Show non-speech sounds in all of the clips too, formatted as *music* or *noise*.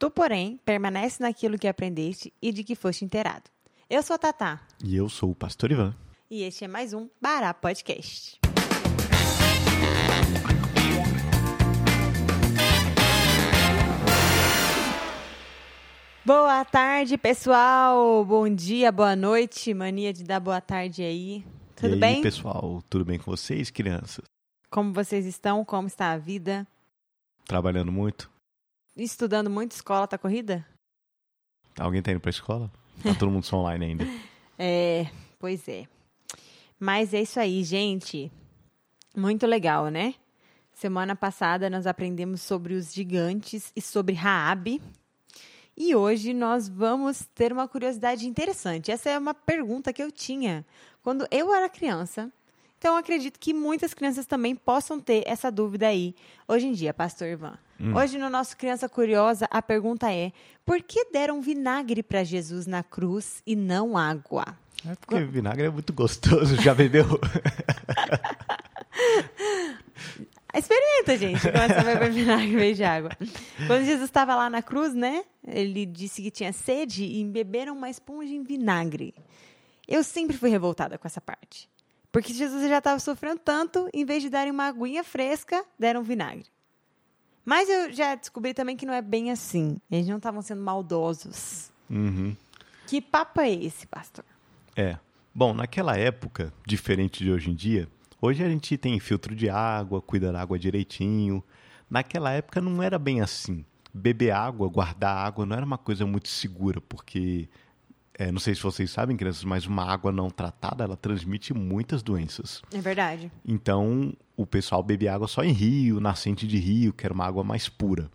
Tu, porém, permanece naquilo que aprendeste e de que foste inteirado. Eu sou a Tatá. E eu sou o Pastor Ivan. E este é mais um Bará Podcast. Boa tarde, pessoal. Bom dia, boa noite. Mania de dar boa tarde aí. Tudo e aí, bem? pessoal? Tudo bem com vocês, crianças? Como vocês estão? Como está a vida? Trabalhando muito? Estudando muito? Escola tá corrida? Alguém tá indo pra escola? Tá todo mundo só online ainda. *laughs* É, pois é. Mas é isso aí, gente. Muito legal, né? Semana passada nós aprendemos sobre os gigantes e sobre Raabe. E hoje nós vamos ter uma curiosidade interessante. Essa é uma pergunta que eu tinha quando eu era criança. Então, acredito que muitas crianças também possam ter essa dúvida aí hoje em dia, Pastor Ivan. Hum. Hoje, no nosso Criança Curiosa, a pergunta é: por que deram vinagre para Jesus na cruz e não água? É porque vinagre é muito gostoso. Já bebeu? *laughs* Experimenta, gente, quando você vai beber vinagre em vez de água. Quando Jesus estava lá na cruz, né? Ele disse que tinha sede e beberam uma esponja em vinagre. Eu sempre fui revoltada com essa parte. Porque Jesus já estava sofrendo tanto, em vez de darem uma aguinha fresca, deram vinagre. Mas eu já descobri também que não é bem assim. Eles não estavam sendo maldosos. Uhum. Que papo é esse, pastor? É. Bom, naquela época, diferente de hoje em dia, hoje a gente tem filtro de água, cuida da água direitinho. Naquela época não era bem assim. Beber água, guardar água não era uma coisa muito segura, porque é, não sei se vocês sabem, crianças, mas uma água não tratada, ela transmite muitas doenças. É verdade. Então, o pessoal bebia água só em rio, nascente de rio, que era uma água mais pura.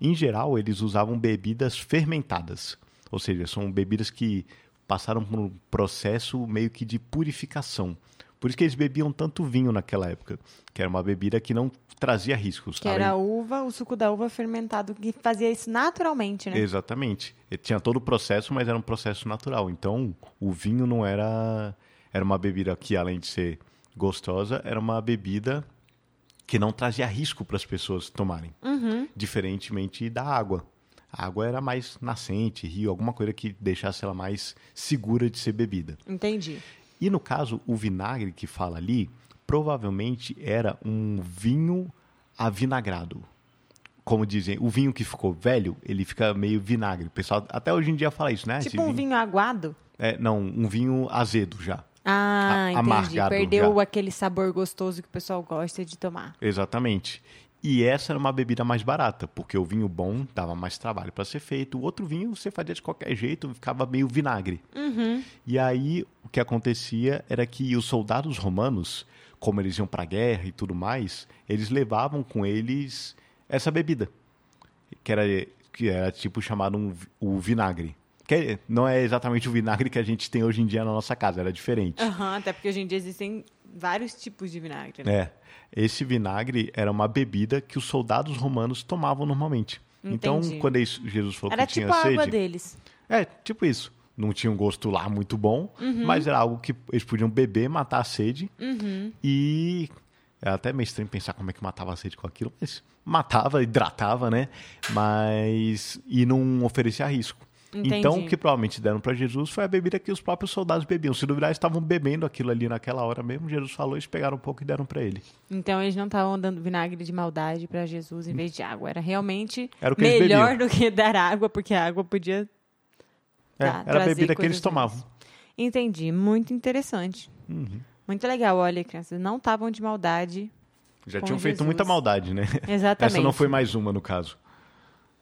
Em geral, eles usavam bebidas fermentadas, ou seja, são bebidas que passaram por um processo meio que de purificação. Por isso que eles bebiam tanto vinho naquela época, que era uma bebida que não trazia riscos. Que era a uva, o suco da uva fermentado, que fazia isso naturalmente, né? Exatamente. Ele tinha todo o processo, mas era um processo natural. Então, o vinho não era. Era uma bebida que, além de ser gostosa, era uma bebida que não trazia risco para as pessoas tomarem. Uhum. Diferentemente da água. A água era mais nascente, rio, alguma coisa que deixasse ela mais segura de ser bebida. Entendi. E no caso, o vinagre que fala ali, provavelmente era um vinho avinagrado. Como dizem, o vinho que ficou velho, ele fica meio vinagre. O pessoal até hoje em dia fala isso, né? Tipo um vinho aguado? É, não, um vinho azedo já. Ah, A- entendi. Perdeu já. aquele sabor gostoso que o pessoal gosta de tomar. Exatamente. E essa era uma bebida mais barata, porque o vinho bom dava mais trabalho para ser feito. O outro vinho você fazia de qualquer jeito, ficava meio vinagre. E aí o que acontecia era que os soldados romanos, como eles iam para a guerra e tudo mais, eles levavam com eles essa bebida, que era, que era tipo chamado um, o vinagre. Que não é exatamente o vinagre que a gente tem hoje em dia na nossa casa, era diferente. Aham, até porque hoje em dia existem vários tipos de vinagre. Né? É. Esse vinagre era uma bebida que os soldados romanos tomavam normalmente. Então, Entendi. quando eles- Jesus falou Era que tipo tinha a sede. água deles. É, tipo isso. Não tinha um gosto lá muito bom, Uhum. mas era algo que eles podiam beber, matar a sede. Uhum. E é até meio estranho pensar como é que matava a sede com aquilo, mas matava, hidratava, né? Mas. E não oferecia risco. Entendi. Então, o que provavelmente deram para Jesus foi a bebida que os próprios soldados bebiam. Se duvidar, estavam bebendo aquilo ali naquela hora mesmo. Jesus falou, eles pegaram um pouco e deram para ele. Então eles não estavam dando vinagre de maldade para Jesus em vez de água. Era realmente Era melhor do que dar água, porque a água podia. É, Tá, era a bebida que eles tomavam. Entendi. Muito interessante. Uhum. Muito legal. Olha, crianças, não estavam de maldade. Já tinham feito Jesus. muita maldade, né? Exatamente. *laughs* Essa não foi mais uma, no caso.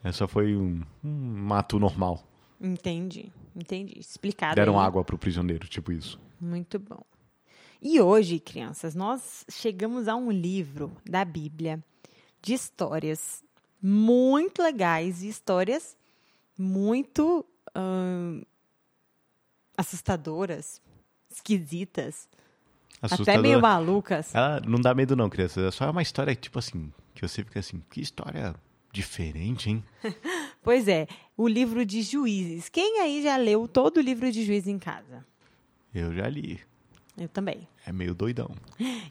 Essa foi um, um mato normal. Entendi. Entendi. Explicado. Deram aí. água pro prisioneiro, tipo isso. Muito bom. E hoje, crianças, nós chegamos a um livro da Bíblia de histórias muito legais e histórias muito ahn, assustadoras, esquisitas, até Assustador. meio malucas. Ela não dá medo não, crianças. É só uma história, tipo assim, que você fica assim, que história diferente, hein? *laughs* Pois é, o livro de Juízes. Quem aí já leu todo o livro de Juízes em casa? Eu já li. Eu também. É meio doidão.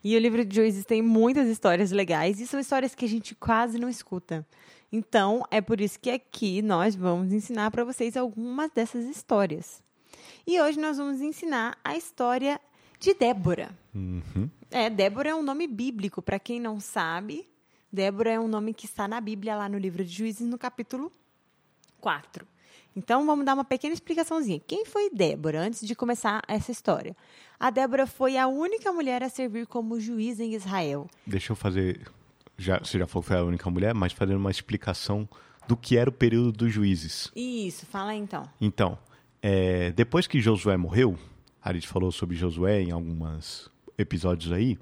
E o livro de Juízes tem muitas histórias legais e são histórias que a gente quase não escuta. Então, é por isso que aqui nós vamos ensinar para vocês algumas dessas histórias. E hoje nós vamos ensinar a história de Débora. Uhum. É, Débora é um nome bíblico, para quem não sabe. Débora é um nome que está na Bíblia, lá no livro de Juízes, no capítulo 4. Então, vamos dar uma pequena explicaçãozinha. Quem foi Débora, antes de começar essa história? A Débora foi a única mulher a servir como juiz em Israel. Deixa eu fazer. Já, você já falou que foi a única mulher, mas fazendo uma explicação do que era o período dos juízes. Isso, fala aí, então. Então, é, depois que Josué morreu, a gente falou sobre Josué em alguns episódios aí,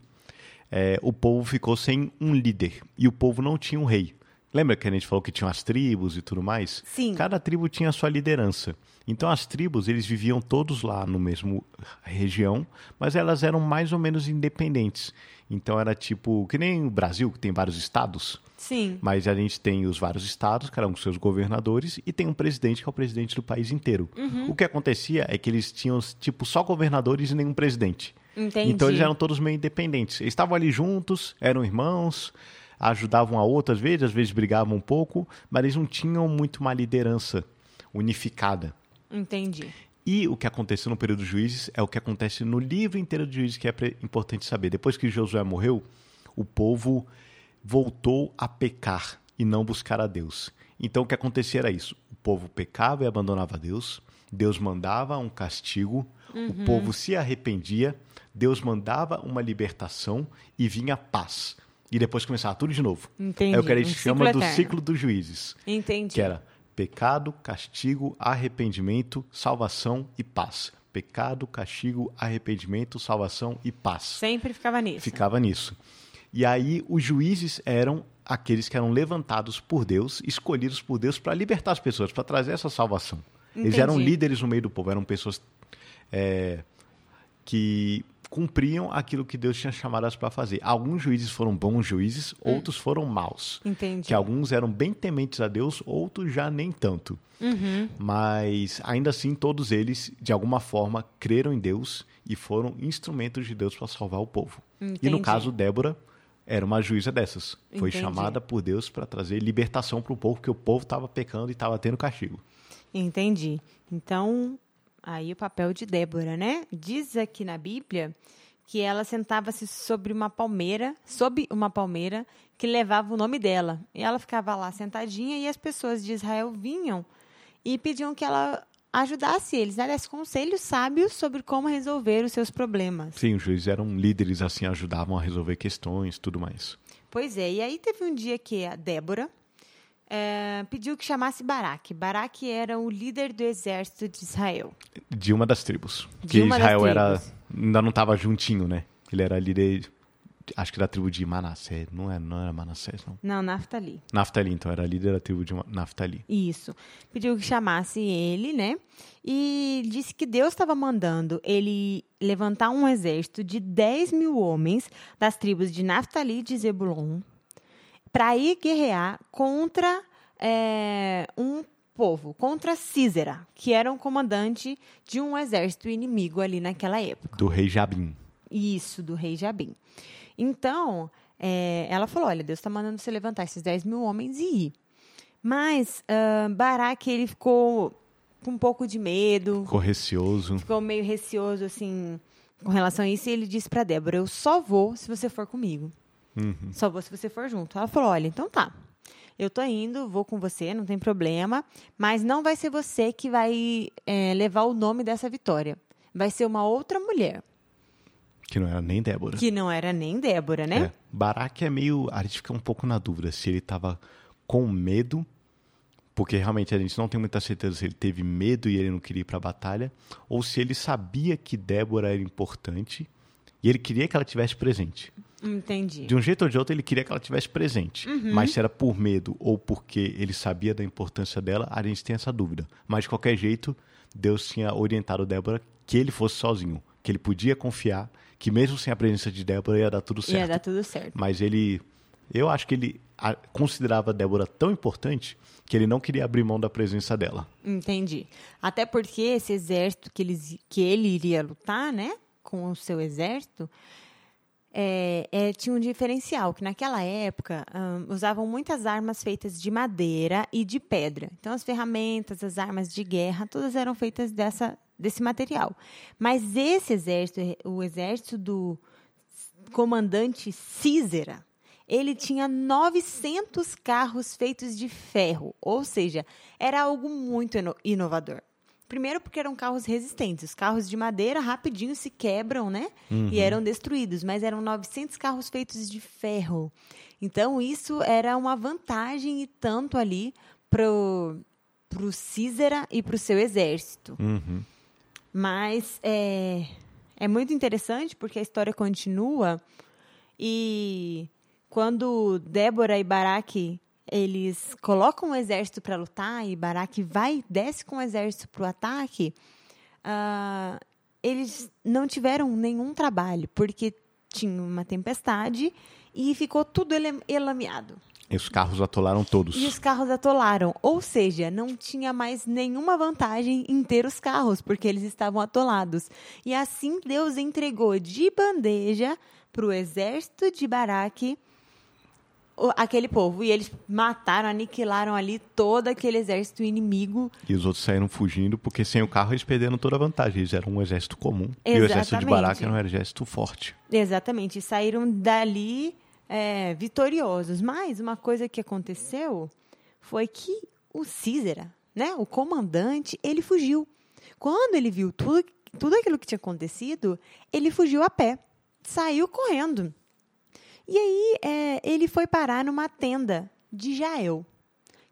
é, o povo ficou sem um líder e o povo não tinha um rei. Lembra que a gente falou que tinha as tribos e tudo mais? Sim. Cada tribo tinha a sua liderança. Então as tribos, eles viviam todos lá no mesmo região, mas elas eram mais ou menos independentes. Então era tipo, que nem o Brasil, que tem vários estados. Sim. Mas a gente tem os vários estados, cada um com seus governadores, e tem um presidente que é o presidente do país inteiro. Uhum. O que acontecia é que eles tinham, tipo, só governadores e nenhum presidente. Entendi. Então eles eram todos meio independentes. Eles estavam ali juntos, eram irmãos, ajudavam a outra às vezes, às vezes brigavam um pouco, mas eles não tinham muito uma liderança unificada. Entendi. E o que aconteceu no período dos juízes é o que acontece no livro inteiro de juízes, que é importante saber. Depois que Josué morreu, o povo voltou a pecar e não buscar a Deus. Então o que acontecia era isso: o povo pecava e abandonava Deus, Deus mandava um castigo, o povo se arrependia, Deus mandava uma libertação e vinha paz. E depois começava tudo de novo. Entendi. É o que a gente Um chama ciclo do eterno. ciclo dos juízes Entendi. que era pecado, castigo, arrependimento, salvação e paz. Pecado, castigo, arrependimento, salvação e paz. Sempre ficava nisso. Ficava nisso. E aí os juízes eram aqueles que eram levantados por Deus, escolhidos por Deus para libertar as pessoas, para trazer essa salvação. Eles Entendi. eram líderes no meio do povo, eram pessoas é, que cumpriam aquilo que Deus tinha chamado elas para fazer. Alguns juízes foram bons juízes, outros foram maus. Entendi. Que alguns eram bem tementes a Deus, outros já nem tanto. Uhum. Mas ainda assim, todos eles, de alguma forma, creram em Deus e foram instrumentos de Deus para salvar o povo. E Entendi. no caso, Débora era uma juíza dessas. Foi Entendi. chamada por Deus para trazer libertação para o povo, porque o povo estava pecando e estava tendo castigo. Entendi. Então, aí o papel de Débora, né? Diz aqui na Bíblia que ela sentava-se sobre uma palmeira, sob uma palmeira que levava o nome dela. E ela ficava lá sentadinha e as pessoas de Israel vinham e pediam que ela ajudasse eles, né? desse conselhos sábios sobre como resolver os seus problemas. Sim, os juízes eram líderes, assim, ajudavam a resolver questões tudo mais. Pois é, e aí teve um dia que a Débora eh, pediu que chamasse Baraque. Baraque era o líder do exército de Israel. De uma das tribos. De das Israel era, ainda não estava juntinho, né? Ele era líder, acho que da tribo de Manassés. Não era, não era Manassés, não. Não, Naftali. Naftali, então, era líder da tribo de Naftali. Isso. Pediu que chamasse ele, né? E disse que Deus estava mandando ele levantar um exército de 10 mil homens das tribos de Naftali e de Zebulon para ir guerrear contra é, um povo, contra Císera, que era um comandante de um exército inimigo ali naquela época. Do rei Jabim. Isso, do rei Jabim. Então, é, ela falou: olha, Deus está mandando você levantar esses 10 mil homens e ir. Mas uh, Baraque, ele ficou com um pouco de medo, Ficou receoso. ficou meio receoso, assim, com relação a isso. E ele disse para Débora: eu só vou se você for comigo. Uhum. Só vou se você for junto. Ela falou: olha, então tá. Eu tô indo, vou com você, não tem problema. Mas não vai ser você que vai é, levar o nome dessa vitória. Vai ser uma outra mulher, Que não era nem Débora. que não era nem Débora, né? É. Baraque é meio. A gente fica um pouco na dúvida se ele tava com medo, porque realmente a gente não tem muita certeza se ele teve medo e ele não queria ir pra batalha, ou se ele sabia que Débora era importante e ele queria que ela tivesse presente. Entendi. De um jeito ou de outro, ele queria que ela tivesse presente. Mas se era por medo ou porque ele sabia da importância dela, a gente tem essa dúvida. Mas de qualquer jeito, Deus tinha orientado Débora que ele fosse sozinho, que ele podia confiar, que mesmo sem a presença de Débora ia dar tudo certo. Ia dar tudo certo. Mas ele, eu acho que ele considerava a Débora tão importante que ele não queria abrir mão da presença dela. Entendi. Até porque esse exército que, eles, que ele iria lutar, né? Com o seu exército, é, é, tinha um diferencial, que naquela época um, usavam muitas armas feitas de madeira e de pedra. Então, as ferramentas, as armas de guerra, todas eram feitas dessa, desse material. Mas esse exército, o exército do comandante Císera, ele tinha 900 carros feitos de ferro, ou seja, era algo muito inovador. Primeiro porque eram carros resistentes. Os carros de madeira rapidinho se quebram, né? Uhum. E eram destruídos, mas eram 900 carros feitos de ferro. Então isso era uma vantagem e tanto ali pro pro Císera e pro seu exército. Uhum. Mas é, é muito interessante porque a história continua e quando Débora e Baraque eles colocam o exército para lutar e Baraque vai desce com o exército para o ataque, uh, eles não tiveram nenhum trabalho porque tinha uma tempestade e ficou tudo elameado. E os carros atolaram todos. E os carros atolaram. Ou seja, não tinha mais nenhuma vantagem em ter os carros, porque eles estavam atolados. E assim Deus entregou de bandeja para o exército de Baraque aquele povo. E eles mataram, aniquilaram ali todo aquele exército inimigo. E os outros saíram fugindo, porque sem o carro eles perderam toda a vantagem. Eles eram um exército comum. Exatamente. E o exército de Barack era um exército forte. Exatamente. E saíram dali é, vitoriosos. Mas uma coisa que aconteceu foi que o Císera, né, o comandante, ele fugiu. Quando ele viu tudo, tudo aquilo que tinha acontecido, ele fugiu a pé. Saiu correndo. E aí é, ele foi parar numa tenda de Jael,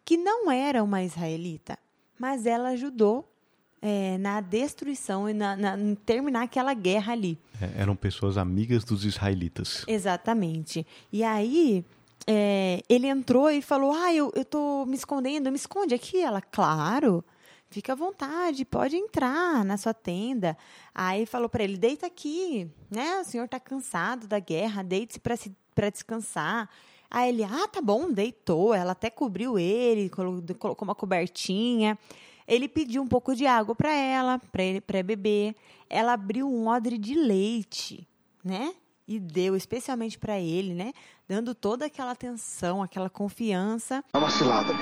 que não era uma israelita, mas ela ajudou é, na destruição e na, na, em terminar aquela guerra ali. É, eram pessoas amigas dos israelitas. Exatamente. E aí é, ele entrou e falou: Ah, eu, eu tô me escondendo, me esconde aqui. Ela, claro. Fica à vontade, pode entrar na sua tenda. Aí falou para ele: deita aqui, né? O senhor está cansado da guerra, deite-se para se para descansar. Aí ele, ah, tá bom, deitou. Ela até cobriu ele, colocou uma cobertinha. Ele pediu um pouco de água para ela, para beber. Ela abriu um odre de leite, né? E deu especialmente para ele, né? Dando toda aquela atenção, aquela confiança. É uma cilada,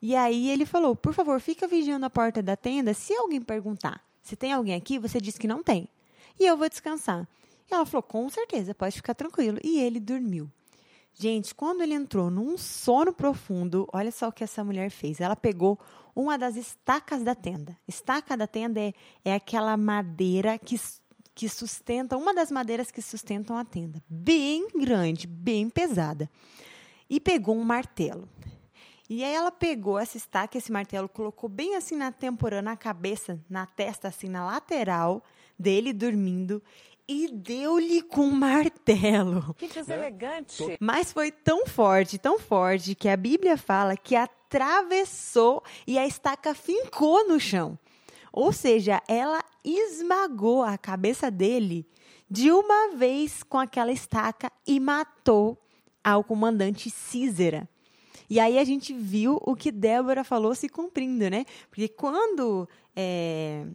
E aí ele falou: "Por favor, fica vigiando a porta da tenda. Se alguém perguntar se tem alguém aqui, você diz que não tem. E eu vou descansar." E ela falou: com certeza, pode ficar tranquilo. E ele dormiu. Gente, quando ele entrou num sono profundo, olha só o que essa mulher fez. Ela pegou uma das estacas da tenda. Estaca da tenda é, é aquela madeira que, que sustenta, uma das madeiras que sustentam a tenda. Bem grande, bem pesada. E pegou um martelo. E aí ela pegou essa estaca, esse martelo, colocou bem assim na tempora, na cabeça, na testa, assim, na lateral dele, dormindo e deu-lhe com um martelo. *laughs* Que deselegante. Mas foi tão forte, tão forte, que a Bíblia fala que atravessou e a estaca fincou no chão. Ou seja, ela esmagou a cabeça dele de uma vez com aquela estaca e matou ao comandante Císera. E aí a gente viu o que Débora falou se cumprindo, né? Porque quando é,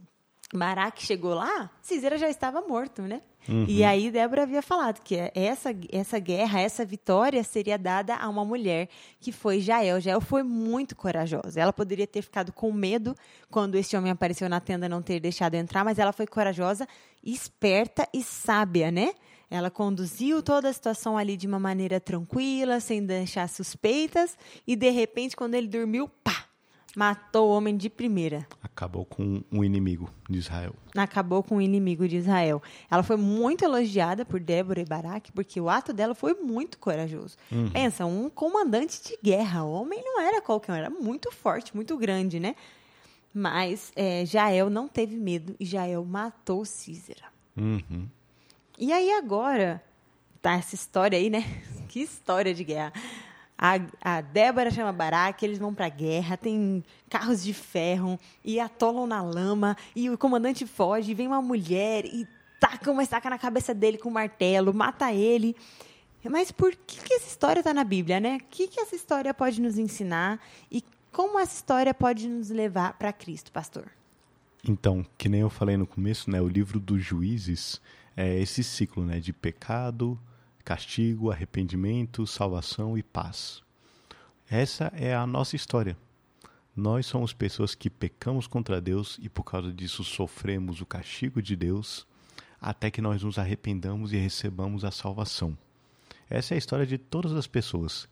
Barak chegou lá, Cisera já estava morto, né? Uhum. E aí Débora havia falado que essa, essa guerra, essa vitória seria dada a uma mulher que foi Jael. Jael foi muito corajosa. Ela poderia ter ficado com medo quando esse homem apareceu na tenda não ter deixado entrar, mas ela foi corajosa, esperta e sábia, né? Ela conduziu toda a situação ali de uma maneira tranquila, sem deixar suspeitas, e de repente, quando ele dormiu, pá, Matou o homem de primeira. Acabou com um inimigo de Israel. Acabou com o um inimigo de Israel. Ela foi muito elogiada por Débora e Baraque, porque o ato dela foi muito corajoso. Uhum. Pensa, um comandante de guerra. O homem não era qualquer um, era muito forte, muito grande, né? Mas é, Jael não teve medo e Jael matou Císera. Uhum. E aí agora, tá essa história aí, né? *laughs* que história de guerra. A, a Débora chama Barack, eles vão para a guerra, tem carros de ferro e atolam na lama, e o comandante foge, vem uma mulher e taca uma estaca na cabeça dele com um martelo, mata ele. Mas por que, que essa história está na Bíblia, né? O que, que essa história pode nos ensinar e como essa história pode nos levar para Cristo, pastor? Então, que nem eu falei no começo, né? O livro dos juízes é esse ciclo, né? De pecado, castigo, arrependimento, salvação e paz. Essa é a nossa história. Nós somos pessoas que pecamos contra Deus e por causa disso sofremos o castigo de Deus até que nós nos arrependamos e recebamos a salvação. Essa é a história de todas as pessoas.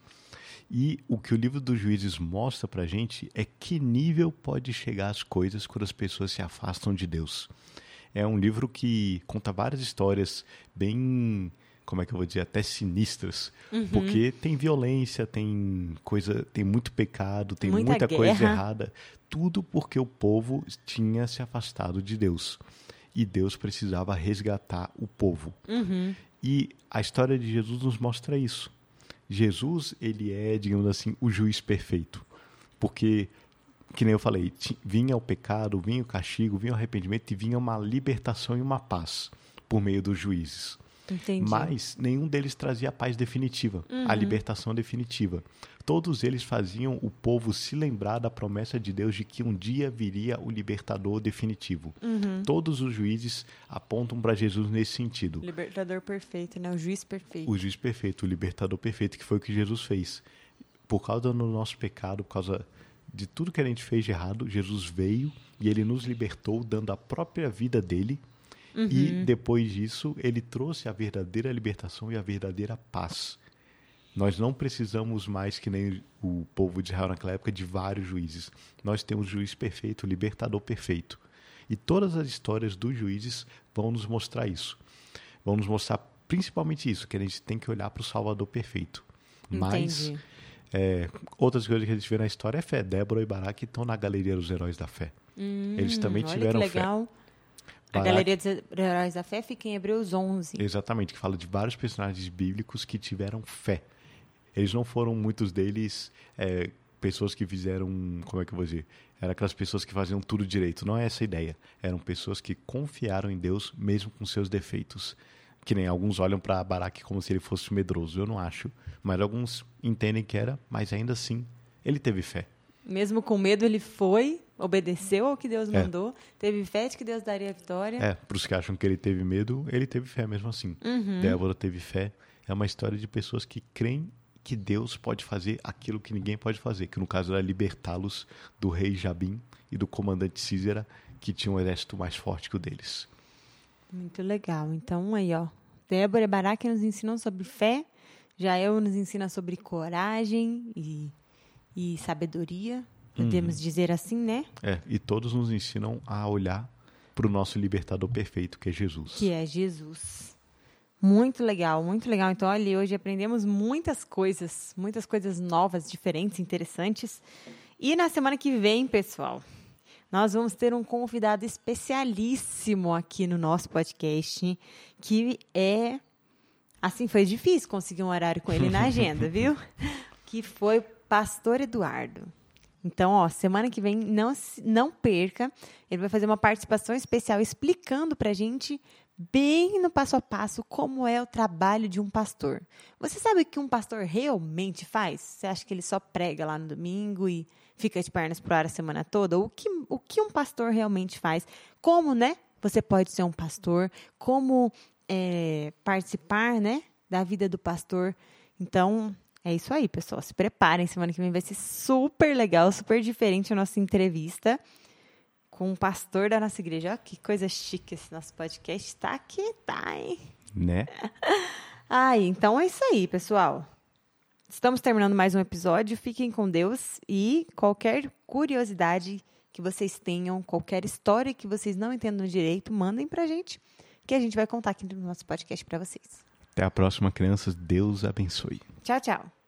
E o que o livro dos juízes mostra pra gente é que nível pode chegar as coisas quando as pessoas se afastam de Deus. É um livro que conta várias histórias bem como é que eu vou dizer, até sinistras, uhum. porque tem violência, tem coisa, tem muito pecado, tem muita, muita coisa errada, tudo porque o povo tinha se afastado de Deus e Deus precisava resgatar o povo. Uhum. E a história de Jesus nos mostra isso. Jesus, ele é, digamos assim, o juiz perfeito, porque que nem eu falei, vinha o pecado, vinha o castigo, vinha o arrependimento e vinha uma libertação e uma paz por meio dos juízes. Entendi. Mas nenhum deles trazia a paz definitiva, uhum. a libertação definitiva. Todos eles faziam o povo se lembrar da promessa de Deus de que um dia viria o libertador definitivo. Uhum. Todos os juízes apontam para Jesus nesse sentido. Libertador perfeito, né? O juiz perfeito. O juiz perfeito, o libertador perfeito, que foi o que Jesus fez. Por causa do nosso pecado, por causa de tudo que a gente fez de errado, Jesus veio e ele nos libertou, dando a própria vida dele Uhum. E depois disso, ele trouxe a verdadeira libertação e a verdadeira paz. Nós não precisamos mais, que nem o povo de Israel naquela época, de vários juízes. Nós temos o juiz perfeito, o libertador perfeito. E todas as histórias dos juízes vão nos mostrar isso. Vão nos mostrar principalmente isso, que a gente tem que olhar para o Salvador perfeito. Mas é, outras coisas que a gente vê na história é fé. Débora e Baraque estão na galeria dos heróis da fé. Hum, Eles também tiveram fé. A Galeria dos Heróis da Fé fica em Hebreus 11. Exatamente, que fala de vários personagens bíblicos que tiveram fé. Eles não foram, muitos deles, é, pessoas que fizeram, como é que eu vou dizer? Eram aquelas pessoas que faziam tudo direito. Não é essa a ideia. Eram pessoas que confiaram em Deus mesmo com seus defeitos. Que nem alguns olham para Baraque como se ele fosse medroso. Eu não acho. Mas alguns entendem que era, mas ainda assim, ele teve fé. Mesmo com medo, ele foi obedeceu ao que Deus é. mandou, teve fé de que Deus daria a vitória. É, para os que acham que ele teve medo, ele teve fé mesmo assim. Uhum. Débora teve fé. É uma história de pessoas que creem que Deus pode fazer aquilo que ninguém pode fazer, que no caso era libertá-los do rei Jabim e do comandante Císera, que tinha um exército mais forte que o deles. Muito legal. Então aí, ó, Débora e Baraque nos ensinam sobre fé, Jael nos ensina sobre coragem e, e sabedoria, Podemos uhum. dizer assim, né? É, e todos nos ensinam a olhar para o nosso libertador perfeito, que é Jesus. Que é Jesus. Muito legal, muito legal. Então, olha, hoje aprendemos muitas coisas, muitas coisas novas, diferentes, interessantes. E na semana que vem, pessoal, nós vamos ter um convidado especialíssimo aqui no nosso podcast, que é. Assim, foi difícil conseguir um horário com ele na *laughs* agenda, viu? Que foi Pastor Eduardo. Então, ó, semana que vem, não, não perca. Ele vai fazer uma participação especial explicando pra gente bem no passo a passo como é o trabalho de um pastor. Você sabe o que um pastor realmente faz? Você acha que ele só prega lá no domingo e fica de pernas pro ar a semana toda? O que, o que um pastor realmente faz? Como, né? Você pode ser um pastor? Como é, participar, né? Da vida do pastor? Então, é isso aí, pessoal. Se preparem, semana que vem vai ser super legal, super diferente a nossa entrevista com um pastor da nossa igreja. Olha que coisa chique esse nosso podcast. Tá que tá, hein? Né? Ai, *laughs* então é isso aí, pessoal. Estamos terminando mais um episódio. Fiquem com Deus e qualquer curiosidade que vocês tenham, qualquer história que vocês não entendam direito, mandem pra gente, que a gente vai contar aqui no nosso podcast para vocês. Até a próxima, crianças. Deus abençoe. Tchau, tchau.